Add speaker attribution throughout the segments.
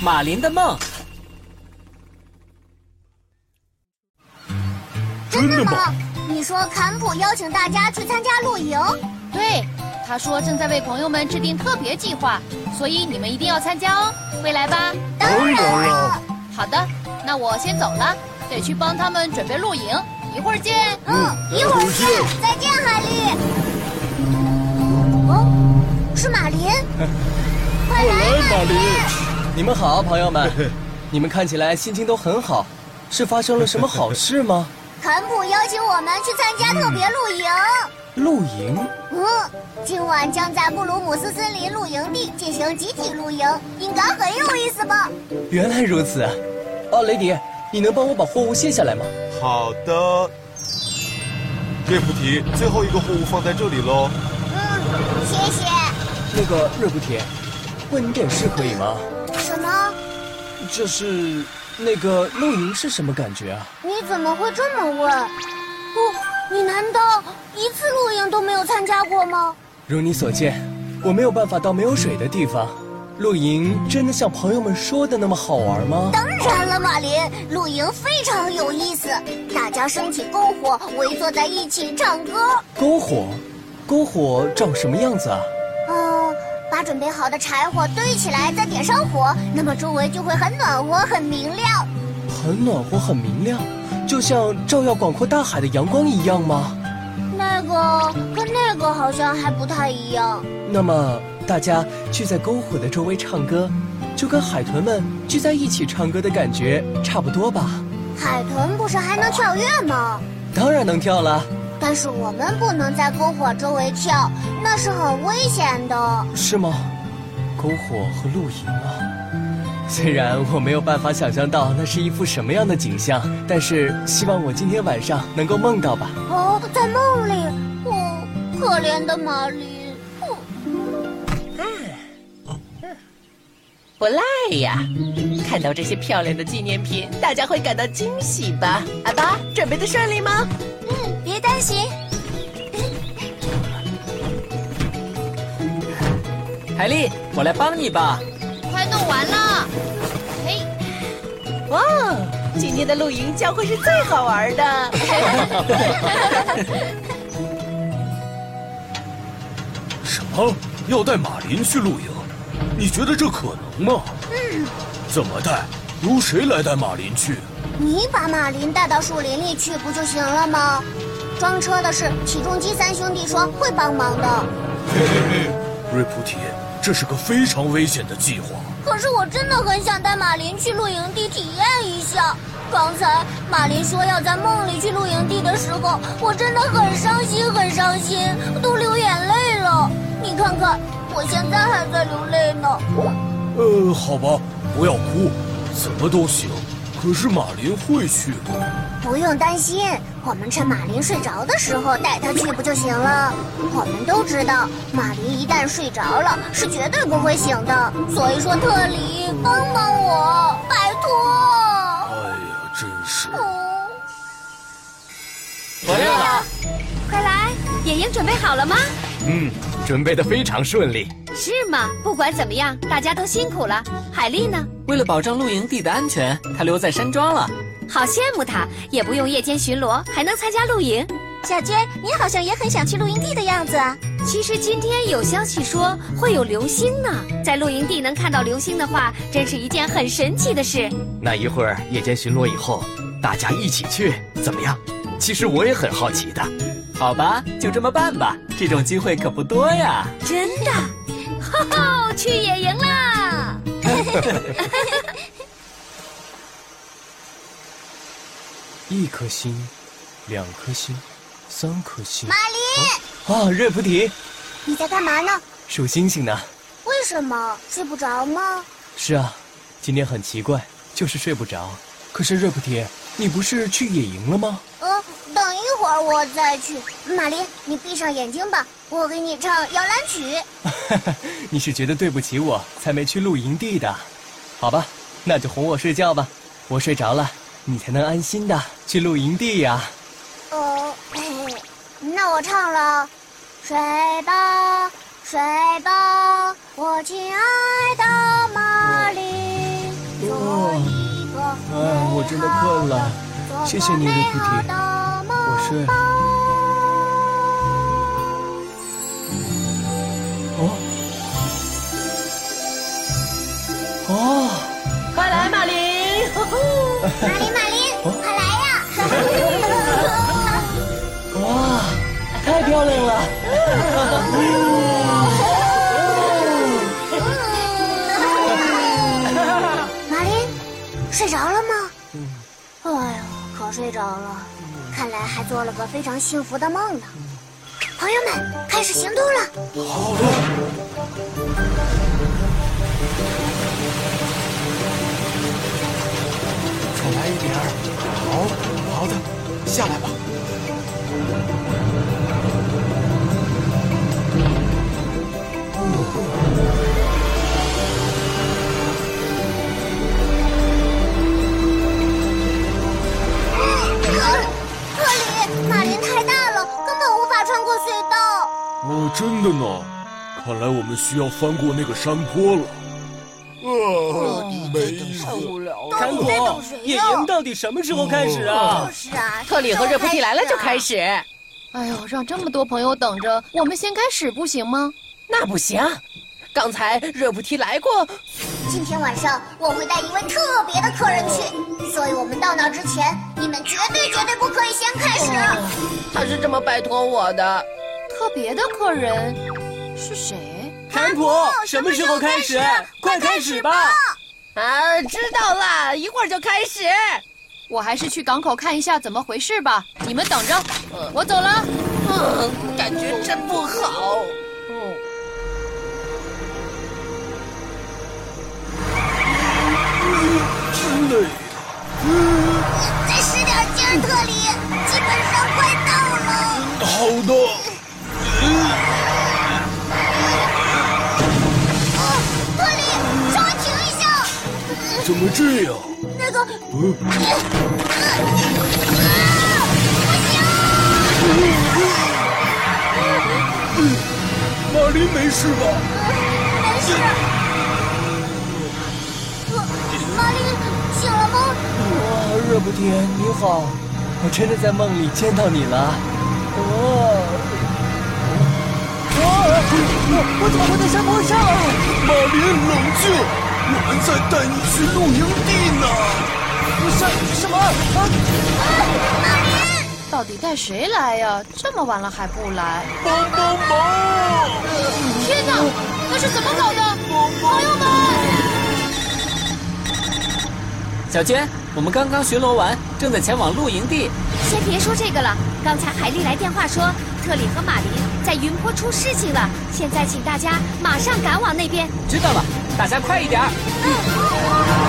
Speaker 1: 马林的梦。
Speaker 2: 真的吗？你说坎普邀请大家去参加露营？
Speaker 3: 对，他说正在为朋友们制定特别计划，所以你们一定要参加哦，会来吧？
Speaker 2: 当然了。
Speaker 3: 好的，那我先走了，得去帮他们准备露营，一会儿见。
Speaker 2: 嗯，一会儿见。再见，海丽。哦，是马林。快来，马林！
Speaker 4: 你们好，朋友们。你们看起来心情都很好，是发生了什么好事吗？
Speaker 2: 坎普邀请我们去参加特别露营。
Speaker 4: 露营？
Speaker 2: 嗯，今晚将在布鲁姆斯森林露营地进行集体露营，应该很有意思吧？
Speaker 4: 原来如此。哦，雷迪，你能帮我把货物卸下来吗？
Speaker 5: 好的。瑞普提，最后一个货物放在这里喽。
Speaker 2: 嗯，谢谢。
Speaker 4: 那个瑞普提，问你点事可以吗？
Speaker 2: 什么？
Speaker 4: 就是。那个露营是什么感觉啊？
Speaker 2: 你怎么会这么问？不，你难道一次露营都没有参加过吗？
Speaker 4: 如你所见，我没有办法到没有水的地方。露营真的像朋友们说的那么好玩吗？
Speaker 2: 当然了，马林，露营非常有意思。大家升起篝火，围坐在一起唱歌。
Speaker 4: 篝火，篝火长什么样子啊？
Speaker 2: 把准备好的柴火堆起来，再点上火，那么周围就会很暖和、很明亮。
Speaker 4: 很暖和、很明亮，就像照耀广阔大海的阳光一样吗？
Speaker 2: 那个跟那个好像还不太一样。
Speaker 4: 那么大家聚在篝火的周围唱歌，就跟海豚们聚在一起唱歌的感觉差不多吧？
Speaker 2: 海豚不是还能跳跃吗？
Speaker 4: 当然能跳了。
Speaker 2: 但是我们不能在篝火周围跳，那是很危险的。
Speaker 4: 是吗？篝火和露营啊，虽然我没有办法想象到那是一幅什么样的景象，但是希望我今天晚上能够梦到吧。
Speaker 2: 哦，在梦里，哦，可怜的玛丽。
Speaker 6: 不赖呀！看到这些漂亮的纪念品，大家会感到惊喜吧？阿巴，准备的顺利吗？
Speaker 2: 别担心，
Speaker 1: 海丽，我来帮你吧。
Speaker 3: 快弄完了，嘿，
Speaker 6: 哇，今天的露营将会是最好玩的。
Speaker 7: 什么？要带马林去露营？你觉得这可能吗？嗯。怎么带？由谁来带马林去？
Speaker 2: 你把马林带到树林里去不就行了吗？装车的事起重机三兄弟说会帮忙的。
Speaker 7: 嘿嘿嘿，瑞菩提，这是个非常危险的计划。
Speaker 2: 可是我真的很想带马林去露营地体验一下。刚才马林说要在梦里去露营地的时候，我真的很伤心，很伤心，都流眼泪了。你看看，我现在还在流泪呢。
Speaker 7: 呃，好吧，不要哭，怎么都行。可是马林会去吗？
Speaker 2: 不用担心，我们趁马林睡着的时候带他去不就行了？我们都知道，马林一旦睡着了是绝对不会醒的。所以说，特里，帮帮我，拜托！
Speaker 7: 哎呀，真是。
Speaker 1: 回来了，
Speaker 3: 快来！野营准备好了吗？
Speaker 4: 嗯，准备的非常顺利。
Speaker 3: 是吗？不管怎么样，大家都辛苦了。海丽呢？
Speaker 1: 为了保障露营地的安全，她留在山庄了。
Speaker 3: 好羡慕她，也不用夜间巡逻，还能参加露营。
Speaker 2: 小娟，你好像也很想去露营地的样子。
Speaker 3: 其实今天有消息说会有流星呢，在露营地能看到流星的话，真是一件很神奇的事。
Speaker 4: 那一会儿夜间巡逻以后，大家一起去怎么样？其实我也很好奇的。
Speaker 1: 好吧，就这么办吧。这种机会可不多呀。
Speaker 3: 真的。吼吼，去野营啦！
Speaker 4: 一颗星，两颗星，三颗星。
Speaker 2: 马林，
Speaker 4: 啊，瑞菩提，
Speaker 2: 你在干嘛呢？
Speaker 4: 数星星呢。
Speaker 2: 为什么睡不着吗？
Speaker 4: 是啊，今天很奇怪，就是睡不着。可是瑞菩提，你不是去野营了吗？
Speaker 2: 嗯，等一会儿我再去。玛丽，你闭上眼睛吧。我给你唱摇篮曲。
Speaker 4: 你是觉得对不起我才没去露营地的，好吧？那就哄我睡觉吧。我睡着了，你才能安心的去露营地呀。
Speaker 2: 哦，那我唱了，睡吧，睡吧，我亲爱的玛丽，
Speaker 4: 哎，我真的困了，谢谢你，瑞菩提，我睡。哦，哦，
Speaker 6: 快来，马林！
Speaker 2: 马林，马林，快来呀！
Speaker 4: 哇，太漂亮了！
Speaker 2: 马林，睡着了吗？哎呦，睡着了，看来还做了个非常幸福的梦呢。朋友们，开始行动了！
Speaker 5: 好的再来一点儿。好，好的，下来吧。
Speaker 7: 的呢，看来我们需要翻过那个山坡了。
Speaker 5: 呃，没意思。
Speaker 4: 坎
Speaker 2: 到底在
Speaker 4: 普
Speaker 2: 等谁，呀？
Speaker 4: 野营到底什么时候开始啊？
Speaker 2: 就是啊，
Speaker 6: 特里和热菩提来了就开
Speaker 2: 始。
Speaker 6: 始，
Speaker 8: 哎呦，让这么多朋友等着，我们先开始不行吗？
Speaker 6: 那不行。刚才热菩提来过，
Speaker 2: 今天晚上我会带一位特别的客人去，所以我们到那之前，你们绝对绝对不可以先开始。
Speaker 6: 他是这么拜托我的。
Speaker 8: 特别的客人是谁？
Speaker 4: 坎普，什么时候开始？快开始吧！
Speaker 6: 啊，知道了，一会儿就开始。
Speaker 8: 我还是去港口看一下怎么回事吧。你们等着，我走了。
Speaker 6: 嗯，感觉真不好。嗯，
Speaker 7: 真累。
Speaker 2: 再使点劲儿，特里，基本上快到了。
Speaker 7: 好的。
Speaker 2: 哦，特里，稍微停一下。
Speaker 7: 怎么这样？
Speaker 2: 那个，
Speaker 7: 玛丽没事吧？
Speaker 2: 没事。呃马林醒了吗？
Speaker 4: 哇，热不提，你好，我真的在梦里见到你了。哦，我我怎么会在山坡上？
Speaker 7: 马林，冷静，我们在带你去露营地呢。
Speaker 4: 什什么？啊！
Speaker 8: 到底带谁来呀？这么晚了还不来？
Speaker 7: 帮帮忙！
Speaker 8: 天哪，那是怎么搞的？朋友们，
Speaker 1: 小娟，我们刚刚巡逻完，正在前往露营地。
Speaker 3: 先别说这个了，刚才海丽来电话说，特里和马林在云坡出事情了，现在请大家马上赶往那边。
Speaker 1: 知道了，大家快一点儿。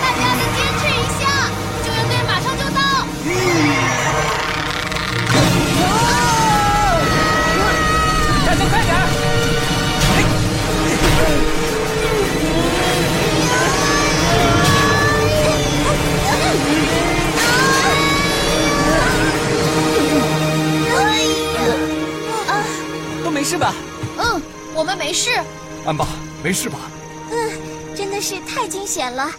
Speaker 2: 大家再坚持一下，救援队马上就到。
Speaker 1: 大家快点儿！
Speaker 2: 哎呀，啊，
Speaker 1: 都没事吧？
Speaker 8: 嗯，我们没事。
Speaker 7: 安爸，没事吧？
Speaker 2: 嗯真的是太惊险了。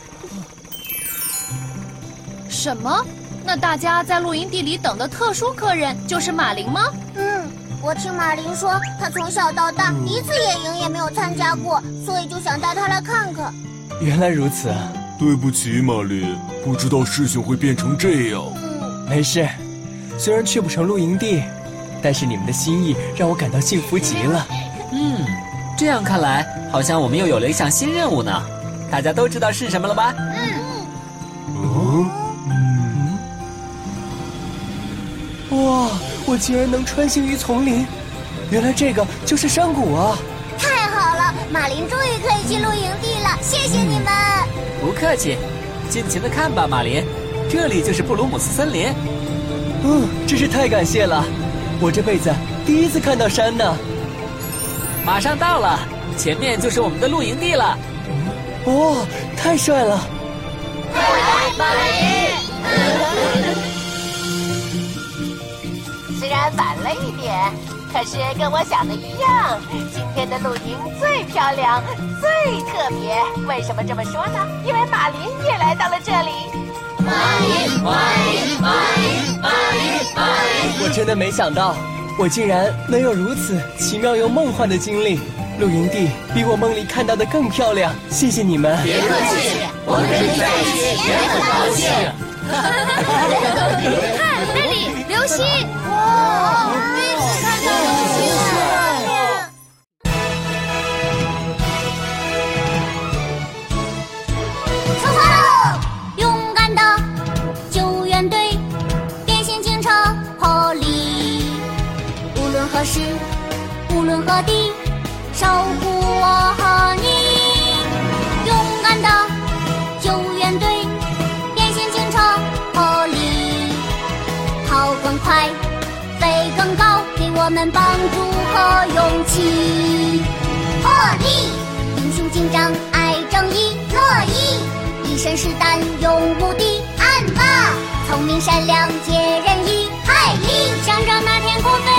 Speaker 8: 什么？那大家在露营地里等的特殊客人就是马林吗？
Speaker 2: 嗯，我听马林说，他从小到大一次野营也没有参加过，所以就想带他来看看。
Speaker 4: 原来如此，
Speaker 7: 对不起，马林，不知道事情会变成这样。
Speaker 2: 嗯，
Speaker 4: 没事。虽然去不成露营地，但是你们的心意让我感到幸福极了。
Speaker 1: 嗯，这样看来，好像我们又有了一项新任务呢。大家都知道是什么了吧？
Speaker 7: 嗯，
Speaker 4: 哇，我竟然能穿行于丛林！原来这个就是山谷啊！
Speaker 2: 太好了，马林终于可以去露营地了，谢谢你们。
Speaker 1: 不客气，尽情的看吧，马林，这里就是布鲁姆斯森林。
Speaker 4: 嗯，真是太感谢了，我这辈子第一次看到山呢。
Speaker 1: 马上到了，前面就是我们的露营地了。
Speaker 4: 哇，太帅了！
Speaker 6: 马林，虽然晚了一点。可是跟我想的一样，今天的露营最漂亮、最特别。为什么这么说呢？因为马林也来到了这里。
Speaker 2: 马林，马林，马林，马林，马林。
Speaker 4: 我真的没想到，我竟然能有如此奇妙又梦幻的经历。露营地比我梦里看到的更漂亮。谢谢你们。
Speaker 2: 别客气，我们跟你在一起也很高
Speaker 3: 兴。看 那里，流星！哇！
Speaker 2: 是，跑更快，飞更高，给我们帮助和勇气。破例，英雄警长爱正义，乐意一身是胆勇无敌。暗霸，聪明善良解人意。海力，想着那天空飞。